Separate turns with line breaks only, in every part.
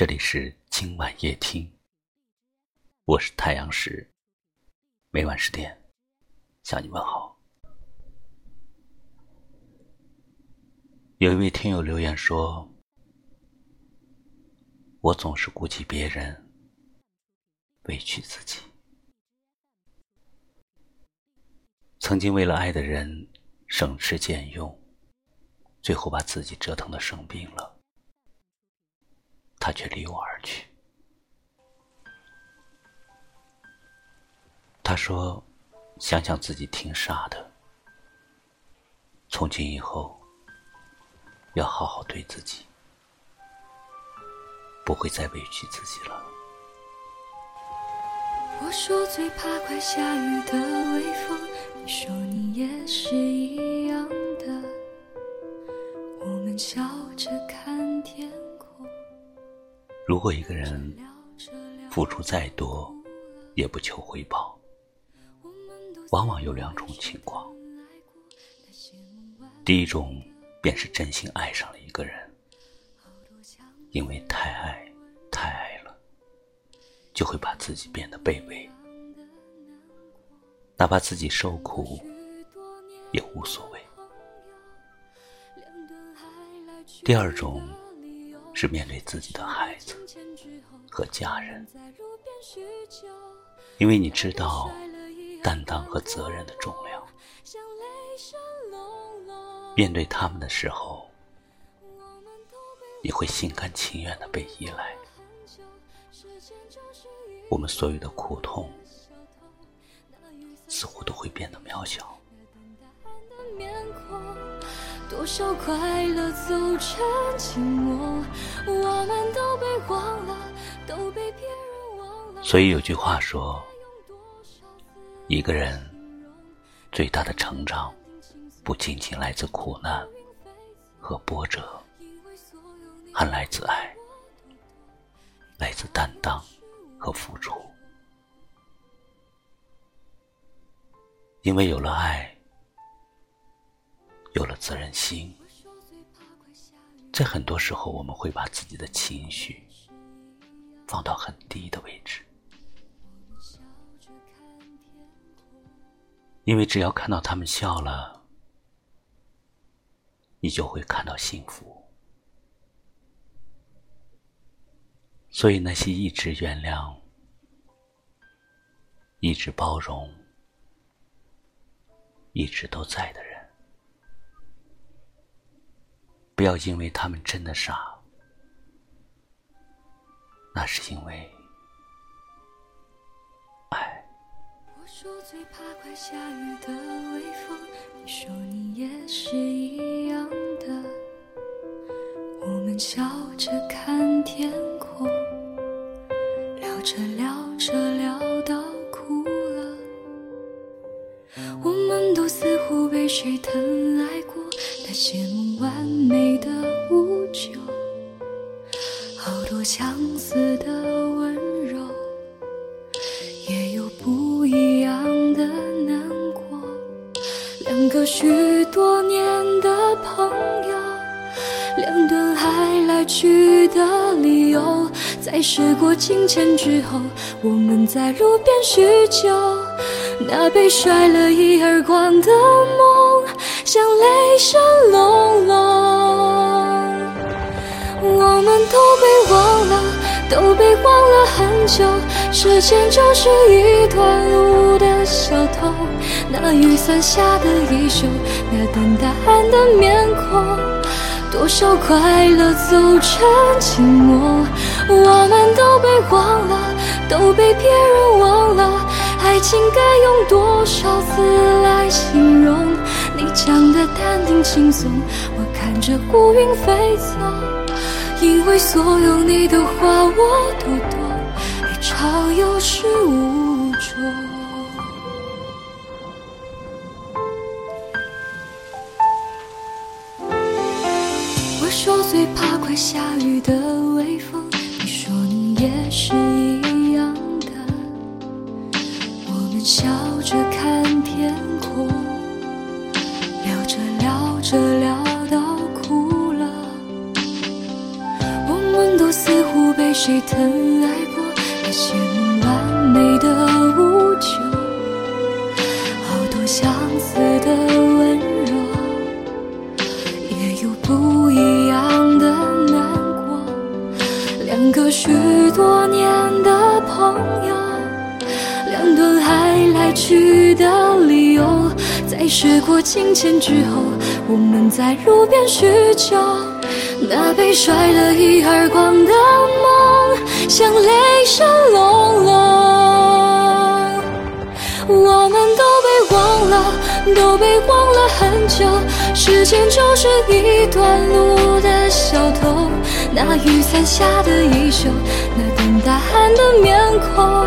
这里是今晚夜听，我是太阳石，每晚十点向你问好。有一位听友留言说：“我总是顾及别人，委屈自己。曾经为了爱的人省吃俭用，最后把自己折腾的生病了。”他却离我而去。他说：“想想自己挺傻的，从今以后要好好对自己，不会再委屈自己了。”
我说最怕快下雨的微风，你说你也是一样的。我们笑着看。
如果一个人付出再多，也不求回报，往往有两种情况。第一种便是真心爱上了一个人，因为太爱太爱了，就会把自己变得卑微，哪怕自己受苦也无所谓。第二种。是面对自己的孩子和家人，因为你知道担当和责任的重量。面对他们的时候，你会心甘情愿的被依赖。我们所有的苦痛，似乎都会变得渺小。多少快乐走成寂寞，我们都被忘了，都被别人忘了。所以有句话说，一个人最大的成长，不仅仅来自苦难和波折，还来自爱，来自担当和付出。因为有了爱。有了责任心，在很多时候，我们会把自己的情绪放到很低的位置，因为只要看到他们笑了，你就会看到幸福。所以，那些一直原谅、一直包容、一直都在的人。不要因为他们真的傻，那是因为爱。
我说最怕快下雨的微风，你说你也是一样的。我们笑着看天空，聊着聊着聊到哭了。我们都似乎被谁疼爱过。那些梦完美的无救，好多相似的温柔，也有不一样的难过。两个许多年的朋友，两段爱来去的理由，在时过境迁之后，我们在路边叙旧，那被甩了一耳光的梦。像雷声隆隆，我们都被忘了，都被忘了很久。时间就是一段路的小偷，那雨伞下的衣袖，那等答案的面孔，多少快乐走成寂寞。我们都被忘了，都被别人忘了，爱情该用多少字来形容？你讲的淡定轻松，我看着孤云飞走，因为所有你的话我都懂，爱潮有始无终。我说最怕快下雨的微风，你说你也是一，笑着看天空。聊着聊着聊到哭了，我们都似乎。被谁疼爱过，那些完美的无救，好多相似的温柔，也有不一样的难过。两个许多年去的理由，在时过境迁之后，我们在路边叙旧。那被甩了一耳光的梦，像雷声隆隆。我们都被忘了，都被忘了很久。时间就是一段路的小偷。那雨伞下的衣袖，那等答案的面孔，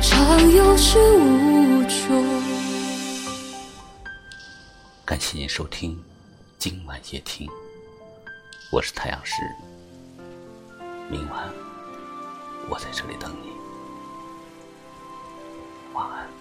常有失无
感谢您收听，今晚夜听，我是太阳石。明晚我在这里等你。晚安。